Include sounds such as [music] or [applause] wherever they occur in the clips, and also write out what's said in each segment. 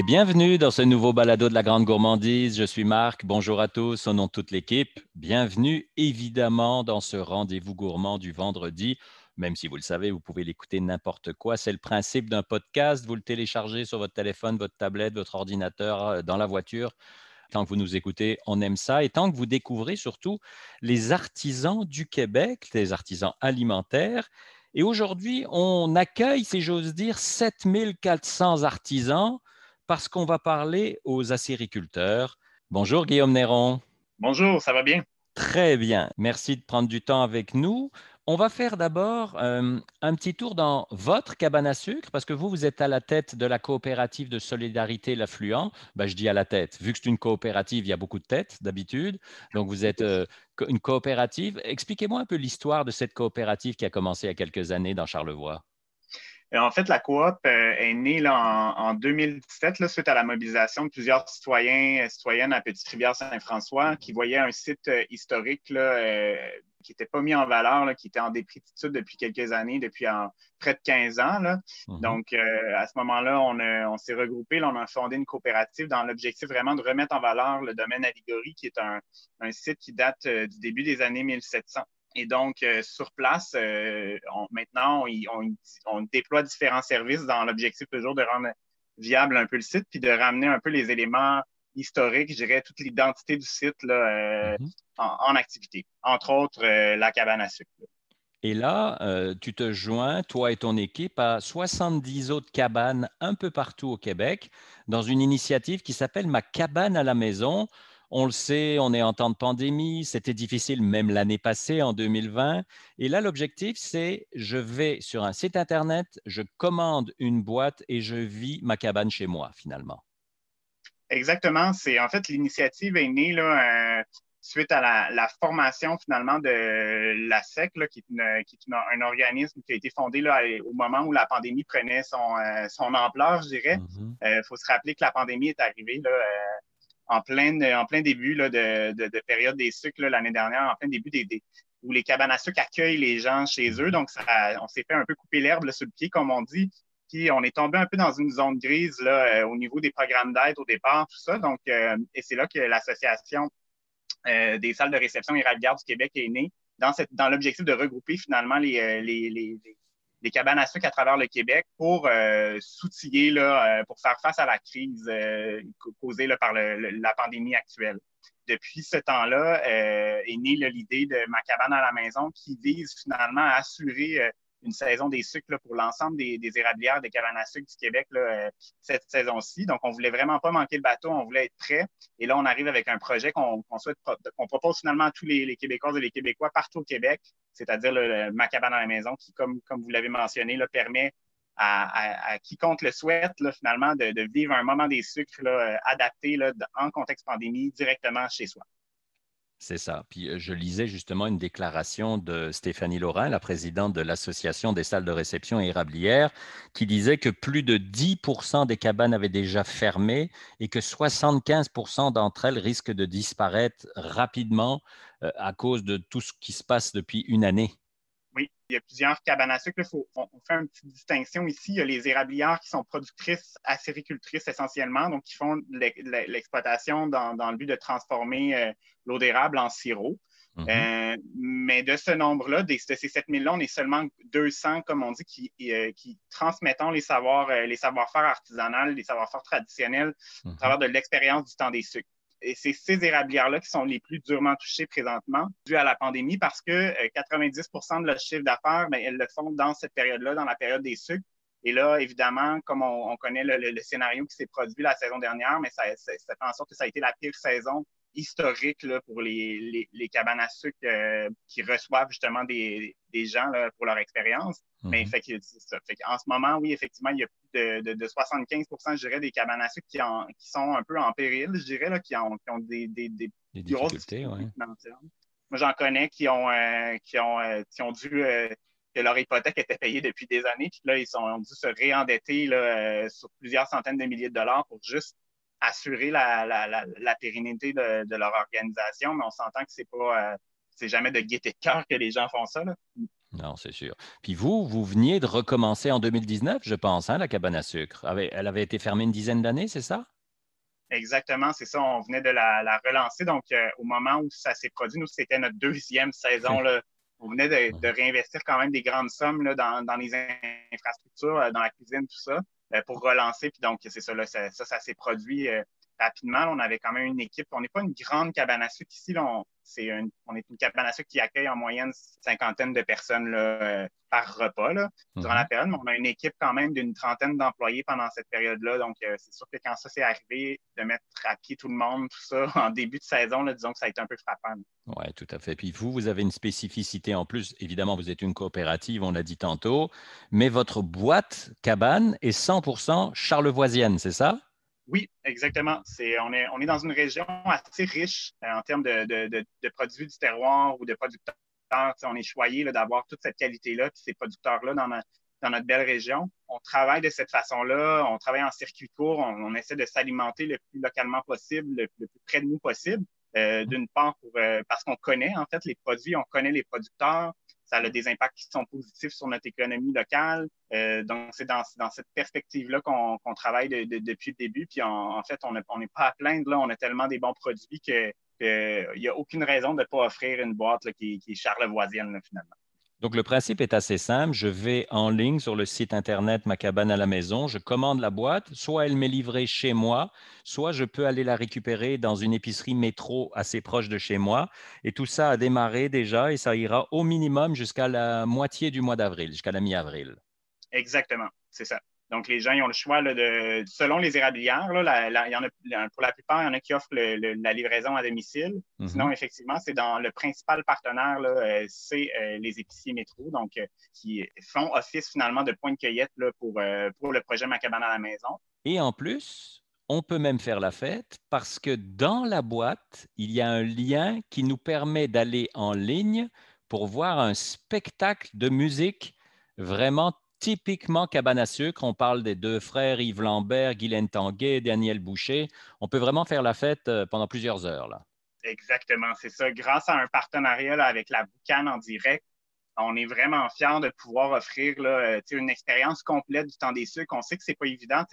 Et bienvenue dans ce nouveau balado de la Grande Gourmandise. Je suis Marc. Bonjour à tous au nom de toute l'équipe. Bienvenue évidemment dans ce rendez-vous gourmand du vendredi. Même si vous le savez, vous pouvez l'écouter n'importe quoi. C'est le principe d'un podcast. Vous le téléchargez sur votre téléphone, votre tablette, votre ordinateur, euh, dans la voiture. Tant que vous nous écoutez, on aime ça. Et tant que vous découvrez surtout les artisans du Québec, les artisans alimentaires. Et aujourd'hui, on accueille, si j'ose dire, 7400 artisans parce qu'on va parler aux acériculteurs. Bonjour Guillaume Néron. Bonjour, ça va bien? Très bien. Merci de prendre du temps avec nous. On va faire d'abord euh, un petit tour dans votre cabane à sucre, parce que vous, vous êtes à la tête de la coopérative de solidarité L'Affluent. Ben, je dis à la tête, vu que c'est une coopérative, il y a beaucoup de têtes d'habitude. Donc, vous êtes euh, une coopérative. Expliquez-moi un peu l'histoire de cette coopérative qui a commencé il y a quelques années dans Charlevoix. Euh, en fait, la coop euh, est née en, 2017 suite à la mobilisation de plusieurs citoyens et citoyennes à Petite-Rivière-Saint-François qui voyaient un site euh, historique qui n'était pas mis en valeur, qui était en déprétitude depuis quelques années, depuis près de 15 ans. Mhm. Donc, à ce moment-là, on, s'est regroupé, on a fondé une coopérative dans l'objectif vraiment de remettre en valeur le domaine Allégorie, qui est un, un site qui date du début des années 1700. Et donc, euh, sur place, euh, maintenant, on, déploie différents services dans l'objectif toujours de rendre viable un peu le site, puis de ramener un peu les éléments historiques, je dirais, toute l'identité du site là, euh, mm-hmm. en, activité, entre autres la cabane à sucre. Et là, tu te joins, toi et ton équipe, à 70 autres cabanes un peu partout au Québec, dans une initiative qui s'appelle Ma cabane à la maison. On le sait, on est en temps de pandémie, c'était difficile même l'année passée, en 2020. Et là, l'objectif, c'est je vais sur un site Internet, je commande une boîte et je vis ma cabane chez moi, finalement. Exactement. C'est En fait, l'initiative est née là, euh, suite à la, formation finalement de la SEC, qui est, un organisme qui a été fondé là, au moment où la pandémie prenait son, euh, ampleur, je dirais. Il mm-hmm. euh, faut se rappeler que la pandémie est arrivée là, en plein, en plein début de, période des sucres l'année dernière, en plein début des, où les cabanes à sucre accueillent les gens chez eux. Donc, on s'est fait un peu couper l'herbe sur le pied, comme on dit. Puis, on est tombé un peu dans une zone grise là, euh, au niveau des programmes d'aide au départ, tout ça. Donc, euh, et c'est là que l'Association euh, des salles de réception et garde du Québec est née dans, dans l'objectif de regrouper finalement les, les des cabanes à sucre à travers le Québec pour euh, s'outiller, là, euh, pour faire face à la crise euh, causée là, par la pandémie actuelle. Depuis ce temps-là est née l'idée de ma cabane à la maison qui vise finalement à assurer une saison des sucres pour l'ensemble des, des, érablières des cabanes à sucre du Québec là, cette saison-ci. Donc, on voulait vraiment pas manquer le bateau, on voulait être prêt. Et là, on arrive avec un projet qu'on souhaite qu'on propose finalement à tous les, les Québécois et les Québécois partout au Québec c'est-à-dire ma cabane à la maison, qui, comme, comme vous l'avez mentionné, là, permet à, quiconque le souhaite, finalement, de, vivre un moment des sucres là, adapté là, en contexte pandémie directement chez soi. C'est ça. Puis je lisais justement une déclaration de Stéphanie Laurin, la présidente de l'Association des salles de réception et érablières, qui disait que plus de 10 des cabanes avaient déjà fermé et que 75% d'entre elles risquent de disparaître rapidement à cause de tout ce qui se passe depuis une année. Il y a plusieurs cabanes à sucre. on, fait une petite distinction ici. Il y a les érablières qui sont productrices, acéricultrices essentiellement, donc qui font l'exploitation dans, le but de transformer euh, l'eau d'érable en sirop. Mhm. Euh, mais de ce nombre-là, de ces 7000-là, on est seulement 200, comme on dit, qui, qui transmettons les savoirs, les savoir-faire artisanaux, les savoir-faire traditionnels à mhm. travers de l'expérience du temps des sucres et c'est ces érablières-là qui sont les plus durement touchées présentement dû à la pandémie parce que 90% euh, de leur chiffre d'affaires, ben, elles le font dans cette période-là, dans la période des sucres. Et là, évidemment, comme on, connaît le, scénario qui s'est produit la saison dernière, mais ça, ça, fait en sorte que ça a été la pire saison historique là, pour les, les, cabanes à sucre euh, qui reçoivent justement des, des gens là, pour leur expérience. Mais mhm. fait que, fait en ce moment, oui, effectivement, il y a plus de, de, 75 je dirais, des cabanes à sucre qui, qui sont un peu en péril, je dirais, là, qui, ont, qui ont des, des, des, difficultés. Ouais. Moi, j'en connais qui ont, euh, qui ont, euh, qui ont dû que leur hypothèque était payée depuis des années, puis là, ils sont, ont dû se réendetter là, sur plusieurs centaines de milliers de dollars pour juste assurer la, la, la, pérennité de, de, leur organisation, mais on s'entend que c'est pas euh, c'est jamais de gaieté de cœur que les gens font ça. Là. Non, c'est sûr. Puis vous, vous veniez de recommencer en 2019, je pense, hein, la cabane à sucre. Elle avait été fermée une dizaine d'années, c'est ça? Exactement, c'est ça. On venait de la, relancer. Donc, euh, au moment où ça s'est produit, nous, c'était notre deuxième saison. Là. On venait de, réinvestir quand même des grandes sommes là, dans, les infrastructures, euh, dans la cuisine, tout ça, pour relancer. Puis donc, c'est ça, là, ça, ça, s'est produit rapidement. on avait quand même une équipe. On n'est pas une grande cabane à sucre ici. Là, on, c'est on est une cabane à sucre qui accueille en moyenne cinquantaine de personnes là, euh, par repas là, durant la mhm. période. Mais on a une équipe quand même d'une trentaine d'employés pendant cette période-là. Donc, euh, c'est sûr que quand ça s'est arrivé, de mettre à pied tout le monde, tout ça, [laughs] en début de saison, là, disons que ça a été un peu frappant. Oui, tout à fait. Puis vous, vous avez une spécificité en plus. Évidemment, vous êtes une coopérative, on l'a dit tantôt, mais votre boîte cabane est 100% charlevoisienne, c'est ça? Oui, exactement. C'est, on, est, on est dans une région assez riche euh, en termes de, produits du terroir ou de producteurs. on est choyé d'avoir toute cette qualité-là, ces producteurs-là dans, dans, notre belle région. On travaille de cette façon-là, on travaille en circuit court, on, essaie de s'alimenter le plus localement possible, le, plus près de nous possible. Euh, d'une part, euh, parce qu'on connaît en fait les produits, on connaît les producteurs, ça a des impacts qui sont positifs sur notre économie locale. Euh, donc, c'est dans, cette perspective-là qu'on travaille depuis le début. Puis, en, fait, on n'est pas à plaindre. Là. On a tellement des bons produits qu'il n'y a aucune raison de ne pas offrir une boîte qui, qui, est charlevoisienne, finalement. Donc, le principe est assez simple. Je vais en ligne sur le site Internet Ma cabane à la maison. Je commande la boîte. Soit elle m'est livrée chez moi, soit je peux aller la récupérer dans une épicerie métro assez proche de chez moi. Et tout ça a démarré déjà et ça ira au minimum jusqu'à la moitié du mois d'avril, jusqu'à la mi-avril. Exactement, c'est ça. Donc, les gens ils ont le choix de, selon les érablières, là, y en a, pour la plupart, il y en a qui offrent la livraison à domicile. Mhm. Sinon, effectivement, c'est dans le principal partenaire, euh, c'est euh, les épiciers métro, donc euh, qui font office finalement de point de cueillette pour, pour le projet Ma cabane à la maison. Et en plus, on peut même faire la fête parce que dans la boîte, il y a un lien qui nous permet d'aller en ligne pour voir un spectacle de musique vraiment typiquement cabane à sucre. On parle des deux frères Yves Lambert, Guylaine Tanguay, Daniel Boucher. On peut vraiment faire la fête euh, pendant plusieurs heures. Là. Exactement, c'est ça. Grâce à un partenariat avec la Boucane en direct, on est vraiment fiers de pouvoir offrir euh, une expérience complète du temps des sucres. On sait que c'est pas évident.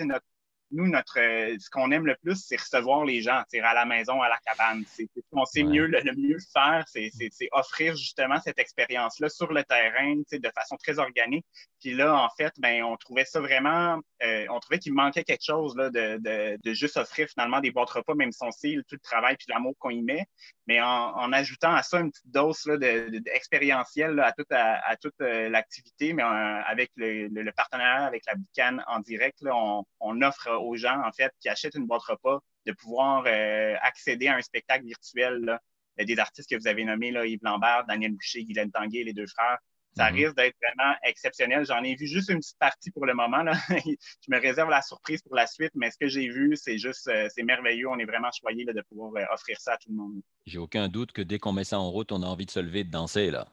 Nous, notre, euh, ce qu'on aime le plus, c'est recevoir les gens, à la maison, à la cabane. C'est ce qu'on sait mieux, le, mieux faire, c'est offrir justement cette expérience-là sur le terrain, de façon très organique. Puis là, en fait, ben, on trouvait ça vraiment, euh, on trouvait qu'il manquait quelque chose là, de, de, de, juste offrir finalement des boîtes repas, même si on sait tout le travail puis l'amour qu'on y met. Mais en, en, ajoutant à ça une petite dose d'expérientiel à toute, à, toute euh, l'activité, mais avec le, le, partenariat avec la Boucane en direct, là, on, on offre aux gens, en fait, qui achètent une boîte repas, de pouvoir euh, accéder à un spectacle virtuel là, des artistes que vous avez nommés, là, Yves Lambert, Daniel Boucher, Guylaine Tanguay, les deux frères. Ça mhm. risque d'être vraiment exceptionnel. J'en ai vu juste une petite partie pour le moment. Là. [laughs] Je me réserve la surprise pour la suite, mais ce que j'ai vu, c'est juste, euh, c'est merveilleux. On est vraiment choyé de pouvoir euh, offrir ça à tout le monde. J'ai aucun doute que dès qu'on met ça en route, on a envie de se lever et de danser. là.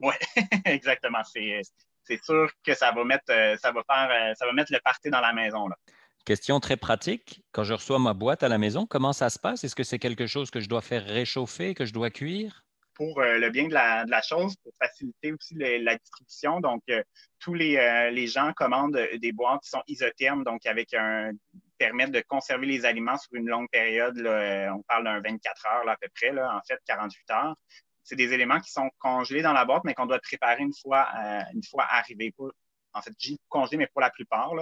Oui, [laughs] exactement. C'est sûr que ça va mettre, ça va faire, ça va mettre le party dans la maison. Là. Question très pratique. Quand je reçois ma boîte à la maison, comment ça se passe? Est-ce que c'est quelque chose que je dois faire réchauffer, que je dois cuire? Pour euh, le bien de la, chose, pour faciliter aussi la distribution. Donc, euh, tous euh, les, gens commandent des boîtes qui sont isothermes, donc avec un permettent de conserver les aliments sur une longue période. on parle d'un 24 heures à peu près, en fait, 48 heures. C'est des éléments qui sont congelés dans la boîte, mais qu'on doit préparer une fois, une fois arrivés en fait, j'ai congelé, mais pour la plupart,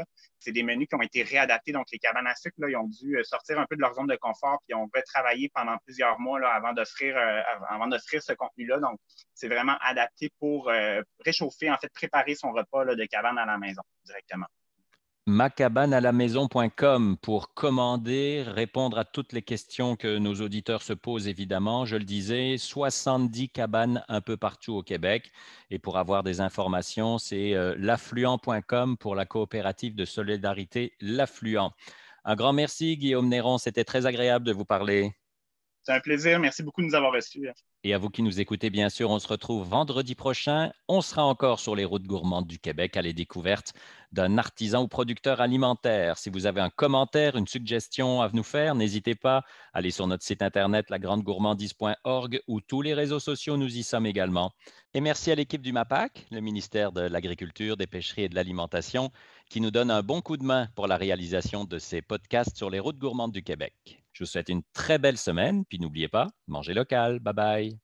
c'est des menus qui ont été réadaptés. Donc, les cabanes à sucre, ils ont dû euh, sortir un peu de leur zone de confort, puis on va travailler pendant plusieurs mois là, avant d'offrir euh, avant d'offrir ce contenu-là. Donc, c'est vraiment adapté pour euh, réchauffer, en fait, préparer son repas de cabane à la maison directement maison.com pour commander, répondre à toutes les questions que nos auditeurs se posent évidemment. Je le disais, 70 cabanes un peu partout au Québec. Et pour avoir des informations, c'est euh, l'affluent.com pour la coopérative de solidarité L'Affluent. Un grand merci Guillaume Néron, c'était très agréable de vous parler. C'est un plaisir. Merci beaucoup de nous avoir reçus. Et à vous qui nous écoutez, bien sûr, on se retrouve vendredi prochain. On sera encore sur les routes gourmandes du Québec à les découvertes d'un artisan ou producteur alimentaire. Si vous avez un commentaire, une suggestion à nous faire, n'hésitez pas. à aller sur notre site internet lagrandegourmandise.org ou tous les réseaux sociaux, nous y sommes également. Et merci à l'équipe du MAPAC, le ministère de l'Agriculture, des Pêcheries et de l'Alimentation, qui nous donne un bon coup de main pour la réalisation de ces podcasts sur les routes gourmandes du Québec. Je vous souhaite une très belle semaine, puis n'oubliez pas, mangez local. Bye bye.